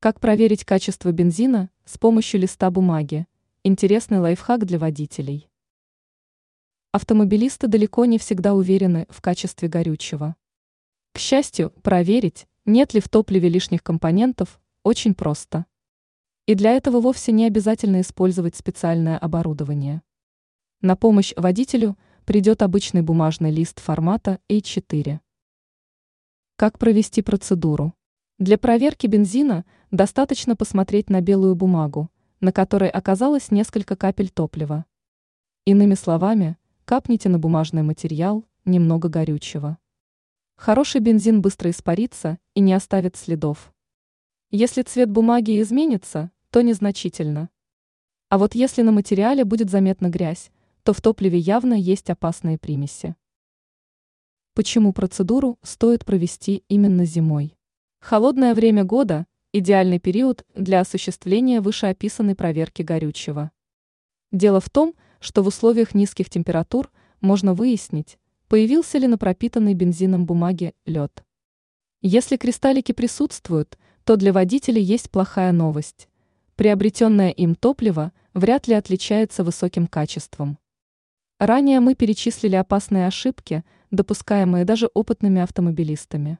Как проверить качество бензина с помощью листа бумаги? Интересный лайфхак для водителей. Автомобилисты далеко не всегда уверены в качестве горючего. К счастью, проверить, нет ли в топливе лишних компонентов, очень просто. И для этого вовсе не обязательно использовать специальное оборудование. На помощь водителю придет обычный бумажный лист формата A4. Как провести процедуру? Для проверки бензина достаточно посмотреть на белую бумагу, на которой оказалось несколько капель топлива. Иными словами, капните на бумажный материал немного горючего. Хороший бензин быстро испарится и не оставит следов. Если цвет бумаги изменится, то незначительно. А вот если на материале будет заметна грязь, то в топливе явно есть опасные примеси. Почему процедуру стоит провести именно зимой? Холодное время года – идеальный период для осуществления вышеописанной проверки горючего. Дело в том, что в условиях низких температур можно выяснить, появился ли на пропитанной бензином бумаге лед. Если кристаллики присутствуют, то для водителя есть плохая новость. Приобретенное им топливо вряд ли отличается высоким качеством. Ранее мы перечислили опасные ошибки, допускаемые даже опытными автомобилистами.